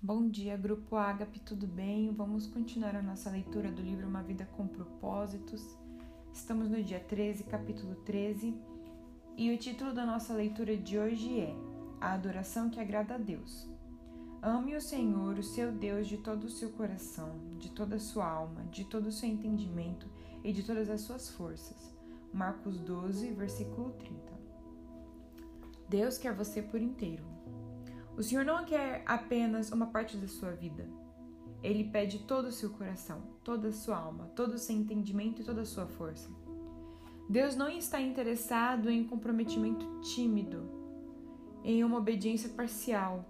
Bom dia, Grupo Ágape, tudo bem? Vamos continuar a nossa leitura do livro Uma Vida com Propósitos. Estamos no dia 13, capítulo 13, e o título da nossa leitura de hoje é A Adoração que Agrada a Deus. Ame o Senhor, o seu Deus, de todo o seu coração, de toda a sua alma, de todo o seu entendimento e de todas as suas forças. Marcos 12, versículo 30. Deus quer você por inteiro. O Senhor não quer apenas uma parte da sua vida. Ele pede todo o seu coração, toda a sua alma, todo o seu entendimento e toda a sua força. Deus não está interessado em comprometimento tímido, em uma obediência parcial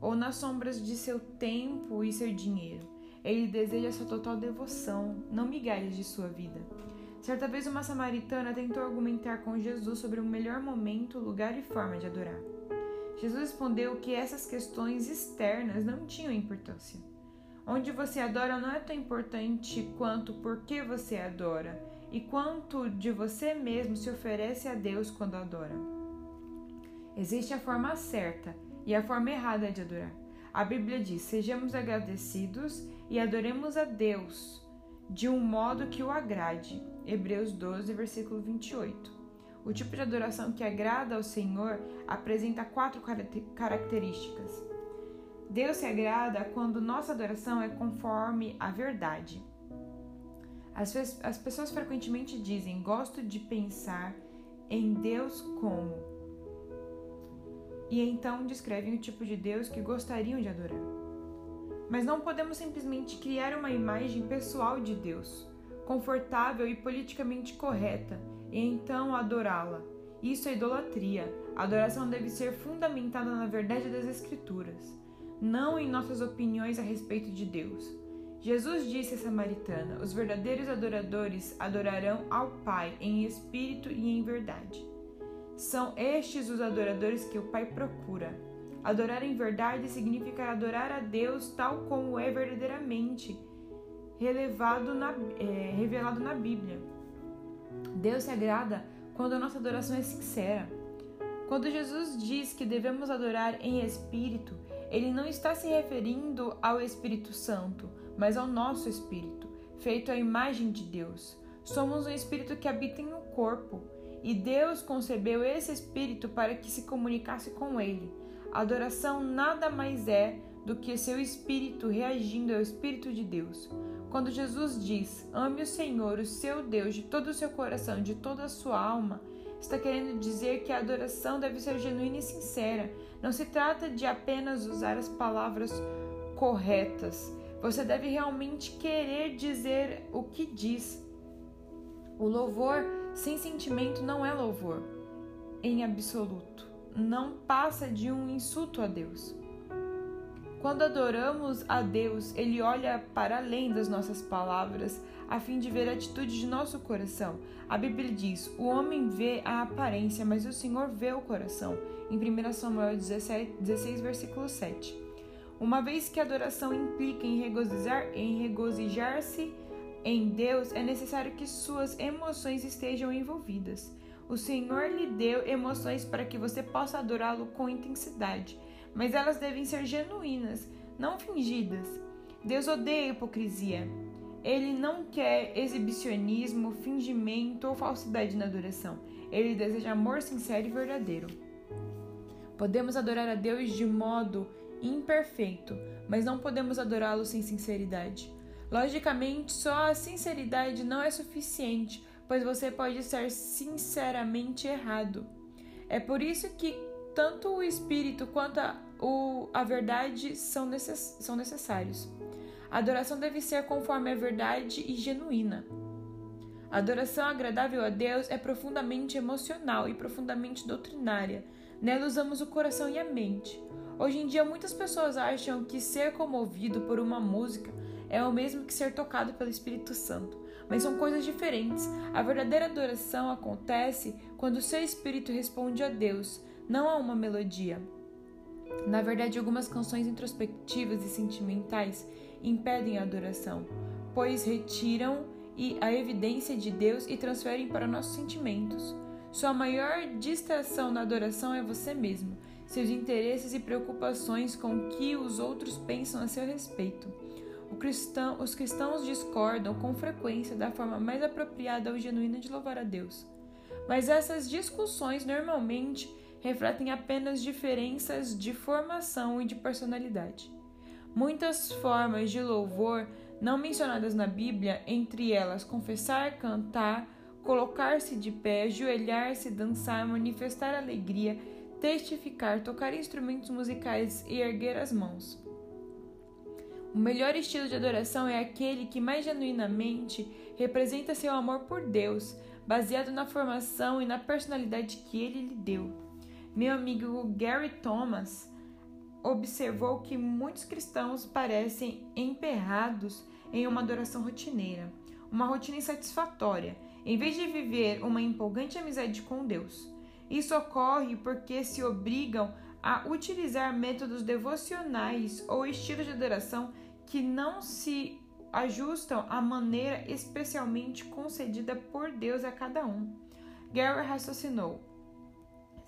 ou nas sombras de seu tempo e seu dinheiro. Ele deseja sua total devoção, não migalhas de sua vida. Certa vez, uma samaritana tentou argumentar com Jesus sobre o melhor momento, lugar e forma de adorar. Jesus respondeu que essas questões externas não tinham importância. Onde você adora não é tão importante quanto por que você adora e quanto de você mesmo se oferece a Deus quando adora. Existe a forma certa e a forma errada de adorar. A Bíblia diz: sejamos agradecidos e adoremos a Deus de um modo que o agrade. Hebreus 12, versículo 28. O tipo de adoração que agrada ao Senhor apresenta quatro características. Deus se agrada quando nossa adoração é conforme a verdade. As, as pessoas frequentemente dizem: Gosto de pensar em Deus como. E então descrevem o tipo de Deus que gostariam de adorar. Mas não podemos simplesmente criar uma imagem pessoal de Deus, confortável e politicamente correta, e então adorá-la. Isso é idolatria. A adoração deve ser fundamentada na verdade das Escrituras, não em nossas opiniões a respeito de Deus. Jesus disse à samaritana: Os verdadeiros adoradores adorarão ao Pai em espírito e em verdade. São estes os adoradores que o Pai procura. Adorar em verdade significa adorar a Deus tal como é verdadeiramente relevado na, é, revelado na Bíblia. Deus se agrada quando a nossa adoração é sincera. Quando Jesus diz que devemos adorar em espírito, ele não está se referindo ao Espírito Santo, mas ao nosso espírito, feito à imagem de Deus. Somos um espírito que habita em um corpo, e Deus concebeu esse espírito para que se comunicasse com ele. A adoração nada mais é do que seu espírito reagindo ao espírito de Deus. Quando Jesus diz: "Ame o Senhor, o seu Deus, de todo o seu coração, de toda a sua alma", está querendo dizer que a adoração deve ser genuína e sincera. Não se trata de apenas usar as palavras corretas. Você deve realmente querer dizer o que diz. O louvor sem sentimento não é louvor, em absoluto. Não passa de um insulto a Deus. Quando adoramos a Deus, Ele olha para além das nossas palavras a fim de ver a atitude de nosso coração. A Bíblia diz: O homem vê a aparência, mas o Senhor vê o coração. Em 1 Samuel 16, 16 versículo 7. Uma vez que a adoração implica em regozijar, em regozijar-se em Deus, é necessário que suas emoções estejam envolvidas. O Senhor lhe deu emoções para que você possa adorá-lo com intensidade mas elas devem ser genuínas, não fingidas. Deus odeia a hipocrisia. Ele não quer exibicionismo, fingimento ou falsidade na adoração. Ele deseja amor sincero e verdadeiro. Podemos adorar a Deus de modo imperfeito, mas não podemos adorá-lo sem sinceridade. Logicamente, só a sinceridade não é suficiente, pois você pode estar sinceramente errado. É por isso que tanto o espírito quanto a, o, a verdade são, necess, são necessários. A adoração deve ser conforme a verdade e genuína. A adoração agradável a Deus é profundamente emocional e profundamente doutrinária. Nela usamos o coração e a mente. Hoje em dia, muitas pessoas acham que ser comovido por uma música é o mesmo que ser tocado pelo Espírito Santo, mas são coisas diferentes. A verdadeira adoração acontece quando o seu espírito responde a Deus, não a uma melodia. Na verdade, algumas canções introspectivas e sentimentais impedem a adoração, pois retiram a evidência de Deus e transferem para nossos sentimentos. Sua maior distração na adoração é você mesmo. seus interesses e preocupações com o que os outros pensam a seu respeito. Cristão, os cristãos discordam com frequência da forma mais apropriada ou genuína de louvar a Deus. Mas essas discussões normalmente refletem apenas diferenças de formação e de personalidade. Muitas formas de louvor não mencionadas na Bíblia, entre elas confessar, cantar, colocar-se de pé, ajoelhar-se, dançar, manifestar alegria, testificar, tocar instrumentos musicais e erguer as mãos. O melhor estilo de adoração é aquele que mais genuinamente representa seu amor por Deus, baseado na formação e na personalidade que ele lhe deu. Meu amigo Gary Thomas observou que muitos cristãos parecem emperrados em uma adoração rotineira, uma rotina insatisfatória, em vez de viver uma empolgante amizade com Deus. Isso ocorre porque se obrigam a utilizar métodos devocionais ou estilos de adoração que não se ajustam à maneira especialmente concedida por Deus a cada um. Gary raciocinou: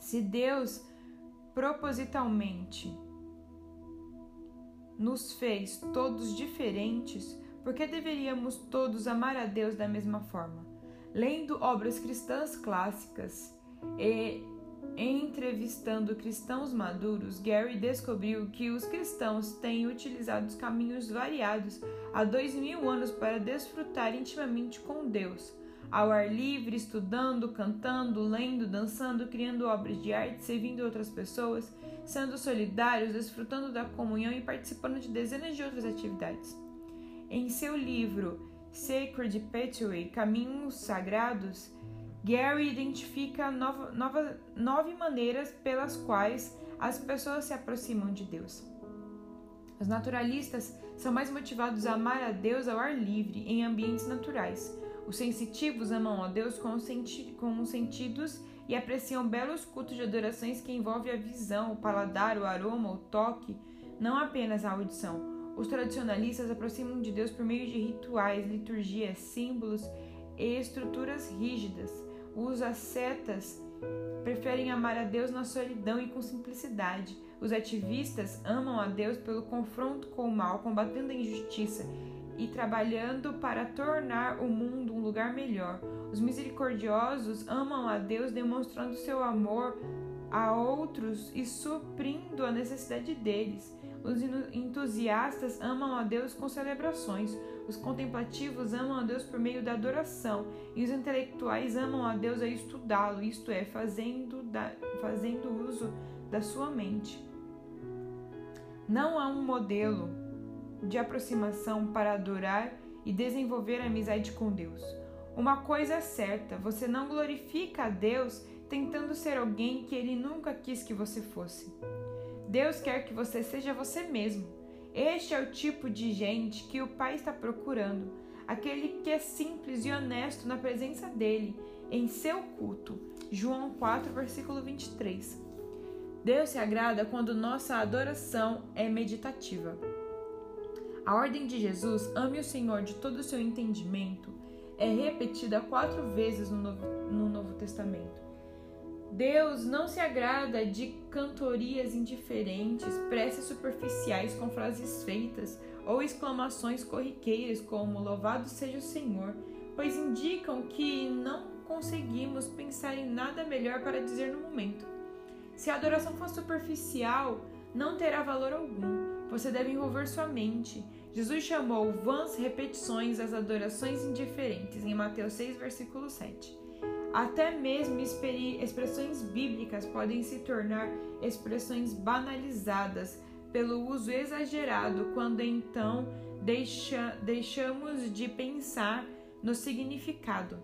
se Deus propositalmente nos fez todos diferentes, por que deveríamos todos amar a Deus da mesma forma? Lendo obras cristãs clássicas e entrevistando cristãos maduros, Gary descobriu que os cristãos têm utilizado caminhos variados há dois mil anos para desfrutar intimamente com Deus ao ar livre, estudando, cantando, lendo, dançando, criando obras de arte, servindo outras pessoas, sendo solidários, desfrutando da comunhão e participando de dezenas de outras atividades. Em seu livro Sacred Pathway Caminhos Sagrados, Gary identifica nova, nova, nove maneiras pelas quais as pessoas se aproximam de Deus. Os naturalistas são mais motivados a amar a Deus ao ar livre, em ambientes naturais. Os sensitivos amam a Deus com, senti com os sentidos e apreciam belos cultos de adorações que envolvem a visão, o paladar, o aroma, o toque, não apenas a audição. Os tradicionalistas aproximam de Deus por meio de rituais, liturgias, símbolos e estruturas rígidas. Os ascetas preferem amar a Deus na solidão e com simplicidade. Os ativistas amam a Deus pelo confronto com o mal, combatendo a injustiça e trabalhando para tornar o mundo um lugar melhor. Os misericordiosos amam a Deus demonstrando seu amor a outros e suprindo a necessidade deles. Os entusiastas amam a Deus com celebrações. Os contemplativos amam a Deus por meio da adoração. E os intelectuais amam a Deus a estudá-lo, isto é, fazendo, da, fazendo uso da sua mente. Não há um modelo de aproximação para adorar e desenvolver a amizade com Deus. Uma coisa é certa: você não glorifica a Deus tentando ser alguém que ele nunca quis que você fosse. Deus quer que você seja você mesmo. Este é o tipo de gente que o Pai está procurando, aquele que é simples e honesto na presença dele, em seu culto. João 4, versículo 23. Deus se agrada quando nossa adoração é meditativa. A ordem de Jesus, ame o Senhor de todo o seu entendimento, é repetida quatro vezes no Novo, no Novo Testamento. Deus não se agrada de cantorias indiferentes, preces superficiais com frases feitas ou exclamações corriqueiras como Louvado seja o Senhor, pois indicam que não conseguimos pensar em nada melhor para dizer no momento. Se a adoração for superficial, não terá valor algum. Você deve envolver sua mente. Jesus chamou vãs repetições as adorações indiferentes, em Mateus 6, versículo 7. Até mesmo expressões bíblicas podem se tornar expressões banalizadas pelo uso exagerado, quando então deixa, deixamos de pensar no significado.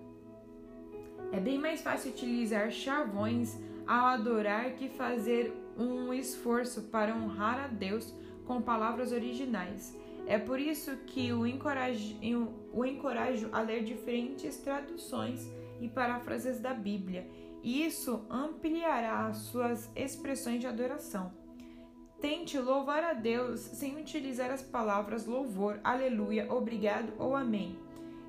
É bem mais fácil utilizar chavões ao adorar que fazer um esforço para honrar a Deus com palavras originais. É por isso que o encorajo, o encorajo a ler diferentes traduções e paráfrases da Bíblia. Isso ampliará suas expressões de adoração. Tente louvar a Deus sem utilizar as palavras louvor, aleluia, obrigado ou amém.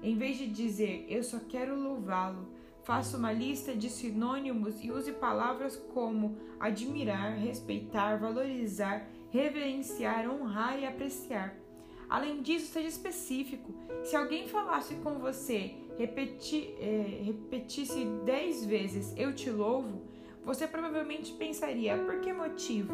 Em vez de dizer eu só quero louvá-lo, faça uma lista de sinônimos e use palavras como admirar, respeitar, valorizar, reverenciar, honrar e apreciar. Além disso, seja específico. Se alguém falasse com você, repeti, é, repetisse dez vezes eu te louvo, você provavelmente pensaria por que motivo?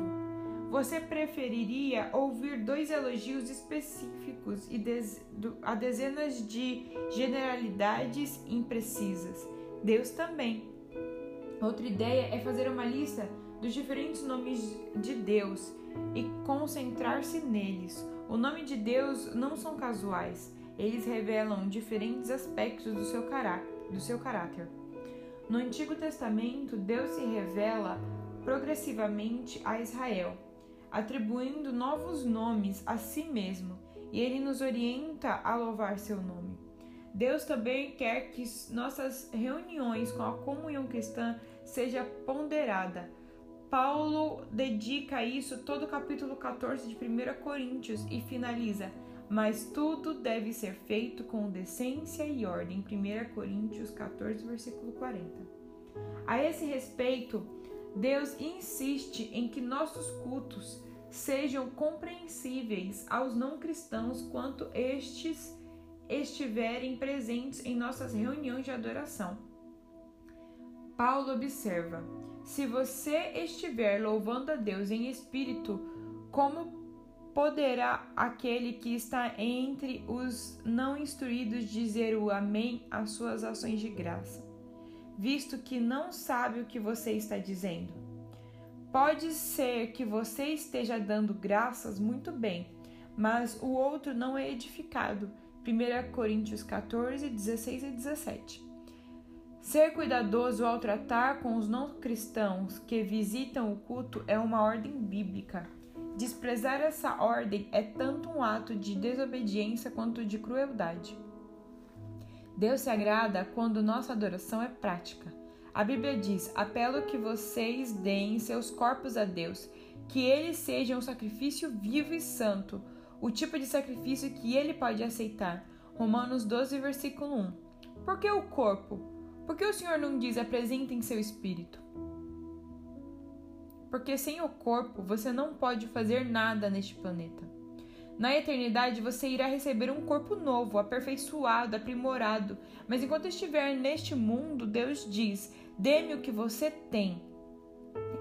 Você preferiria ouvir dois elogios específicos e dez, do, a dezenas de generalidades imprecisas? Deus também. Outra ideia é fazer uma lista dos diferentes nomes de Deus e concentrar-se neles. O nome de Deus não são casuais, eles revelam diferentes aspectos do seu, do seu caráter. No Antigo Testamento, Deus se revela progressivamente a Israel, atribuindo novos nomes a si mesmo, e ele nos orienta a louvar seu nome. Deus também quer que nossas reuniões com a comunhão cristã seja ponderada Paulo dedica isso todo o capítulo 14 de 1 Coríntios e finaliza: Mas tudo deve ser feito com decência e ordem. 1 Coríntios 14, versículo 40. A esse respeito, Deus insiste em que nossos cultos sejam compreensíveis aos não cristãos quanto estes estiverem presentes em nossas reuniões de adoração. Paulo observa: se você estiver louvando a Deus em espírito, como poderá aquele que está entre os não instruídos dizer o Amém às suas ações de graça, visto que não sabe o que você está dizendo? Pode ser que você esteja dando graças muito bem, mas o outro não é edificado. 1 Coríntios 14, 16 e 17. Ser cuidadoso ao tratar com os não cristãos que visitam o culto é uma ordem bíblica. Desprezar essa ordem é tanto um ato de desobediência quanto de crueldade. Deus se agrada quando nossa adoração é prática. A Bíblia diz: apelo que vocês deem seus corpos a Deus, que eles sejam um sacrifício vivo e santo, o tipo de sacrifício que ele pode aceitar. Romanos 12, versículo 1. Por que o corpo? Por que o Senhor não diz apresentem seu espírito? Porque sem o corpo você não pode fazer nada neste planeta. Na eternidade você irá receber um corpo novo, aperfeiçoado, aprimorado. Mas enquanto estiver neste mundo, Deus diz: dê-me o que você tem.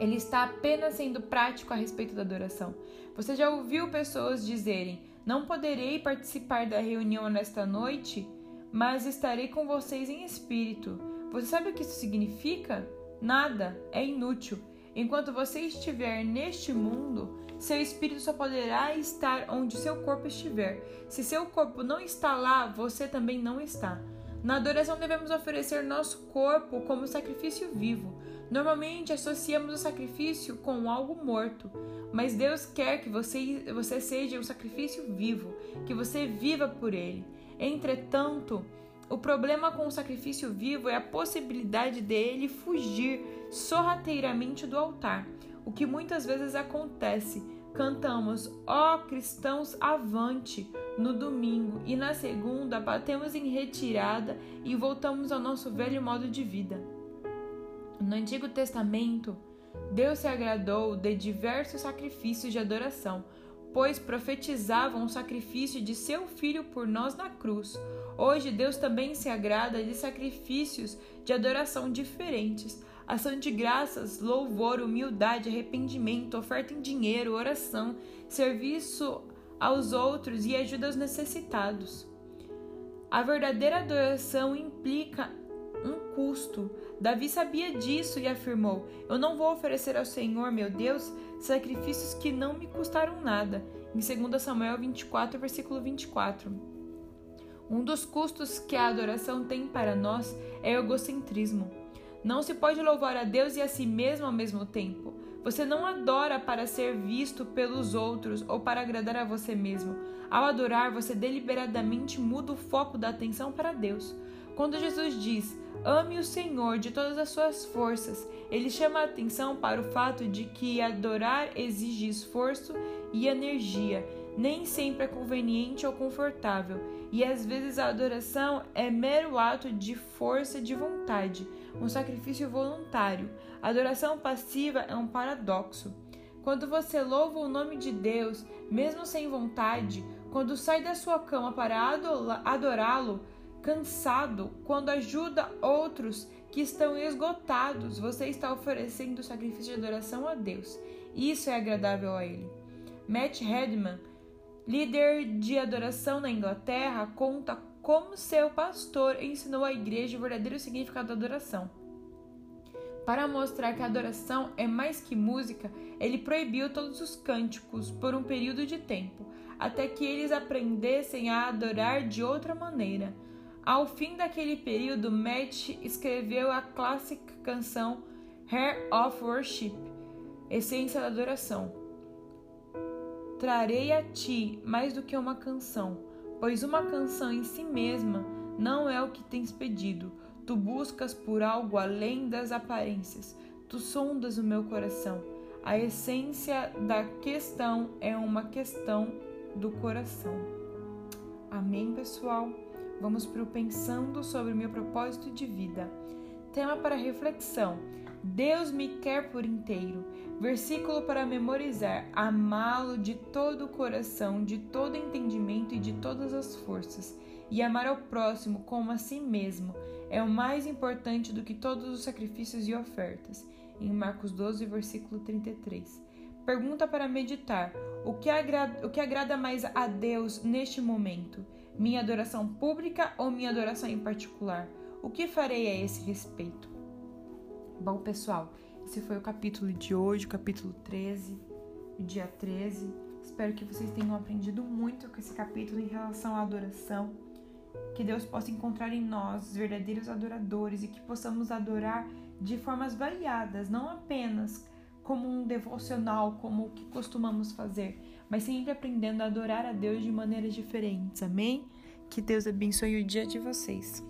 Ele está apenas sendo prático a respeito da adoração. Você já ouviu pessoas dizerem: Não poderei participar da reunião nesta noite, mas estarei com vocês em espírito. Você sabe o que isso significa? Nada, é inútil. Enquanto você estiver neste mundo, seu espírito só poderá estar onde seu corpo estiver. Se seu corpo não está lá, você também não está. Na adoração devemos oferecer nosso corpo como sacrifício vivo. Normalmente associamos o sacrifício com algo morto, mas Deus quer que você, você seja um sacrifício vivo, que você viva por ele. Entretanto, o problema com o sacrifício vivo é a possibilidade dele fugir sorrateiramente do altar, o que muitas vezes acontece. Cantamos, ó oh, cristãos, avante no domingo e na segunda batemos em retirada e voltamos ao nosso velho modo de vida. No Antigo Testamento, Deus se agradou de diversos sacrifícios de adoração, pois profetizavam o sacrifício de seu filho por nós na cruz. Hoje, Deus também se agrada de sacrifícios de adoração diferentes, ação de graças, louvor, humildade, arrependimento, oferta em dinheiro, oração, serviço aos outros e ajuda aos necessitados. A verdadeira adoração implica um custo. Davi sabia disso e afirmou: Eu não vou oferecer ao Senhor, meu Deus, sacrifícios que não me custaram nada. Em 2 Samuel 24, versículo 24. Um dos custos que a adoração tem para nós é o egocentrismo. Não se pode louvar a Deus e a si mesmo ao mesmo tempo. Você não adora para ser visto pelos outros ou para agradar a você mesmo. Ao adorar, você deliberadamente muda o foco da atenção para Deus. Quando Jesus diz: Ame o Senhor de todas as suas forças, ele chama a atenção para o fato de que adorar exige esforço e energia nem sempre é conveniente ou confortável, e às vezes a adoração é mero ato de força de vontade, um sacrifício voluntário. A adoração passiva é um paradoxo. Quando você louva o nome de Deus, mesmo sem vontade, quando sai da sua cama para adorá-lo, cansado, quando ajuda outros que estão esgotados, você está oferecendo sacrifício de adoração a Deus. Isso é agradável a Ele. Matt Redman, líder de adoração na Inglaterra, conta como seu pastor ensinou à igreja o verdadeiro significado da adoração. Para mostrar que a adoração é mais que música, ele proibiu todos os cânticos por um período de tempo, até que eles aprendessem a adorar de outra maneira. Ao fim daquele período, Matt escreveu a clássica canção Hair of Worship, essência da adoração. Trarei a ti mais do que uma canção, pois uma canção em si mesma não é o que tens pedido. Tu buscas por algo além das aparências, tu sondas o meu coração. A essência da questão é uma questão do coração. Amém, pessoal? Vamos para o pensando sobre o meu propósito de vida. Tema para reflexão: Deus me quer por inteiro. Versículo para memorizar: Amá-lo de todo o coração, de todo entendimento e de todas as forças, e amar ao próximo como a si mesmo é o mais importante do que todos os sacrifícios e ofertas. Em Marcos 12, versículo 33. Pergunta para meditar: o que, agrada, o que agrada mais a Deus neste momento? Minha adoração pública ou minha adoração em particular? O que farei a esse respeito? Bom, pessoal, esse foi o capítulo de hoje, o capítulo 13, o dia 13. Espero que vocês tenham aprendido muito com esse capítulo em relação à adoração. Que Deus possa encontrar em nós verdadeiros adoradores e que possamos adorar de formas variadas, não apenas como um devocional, como o que costumamos fazer, mas sempre aprendendo a adorar a Deus de maneiras diferentes. Amém? Que Deus abençoe o dia de vocês.